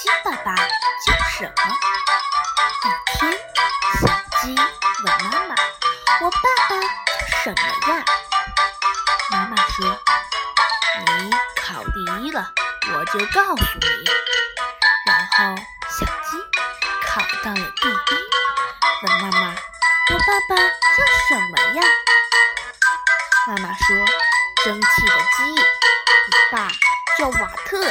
鸡爸爸叫什么？一天，小鸡问妈妈：“我爸爸叫什么呀？”妈妈说：“你考第一了，我就告诉你。”然后小鸡考到了第一，问妈妈：“我爸爸叫什么呀？”妈妈说：“争气的鸡，你爸叫瓦特。”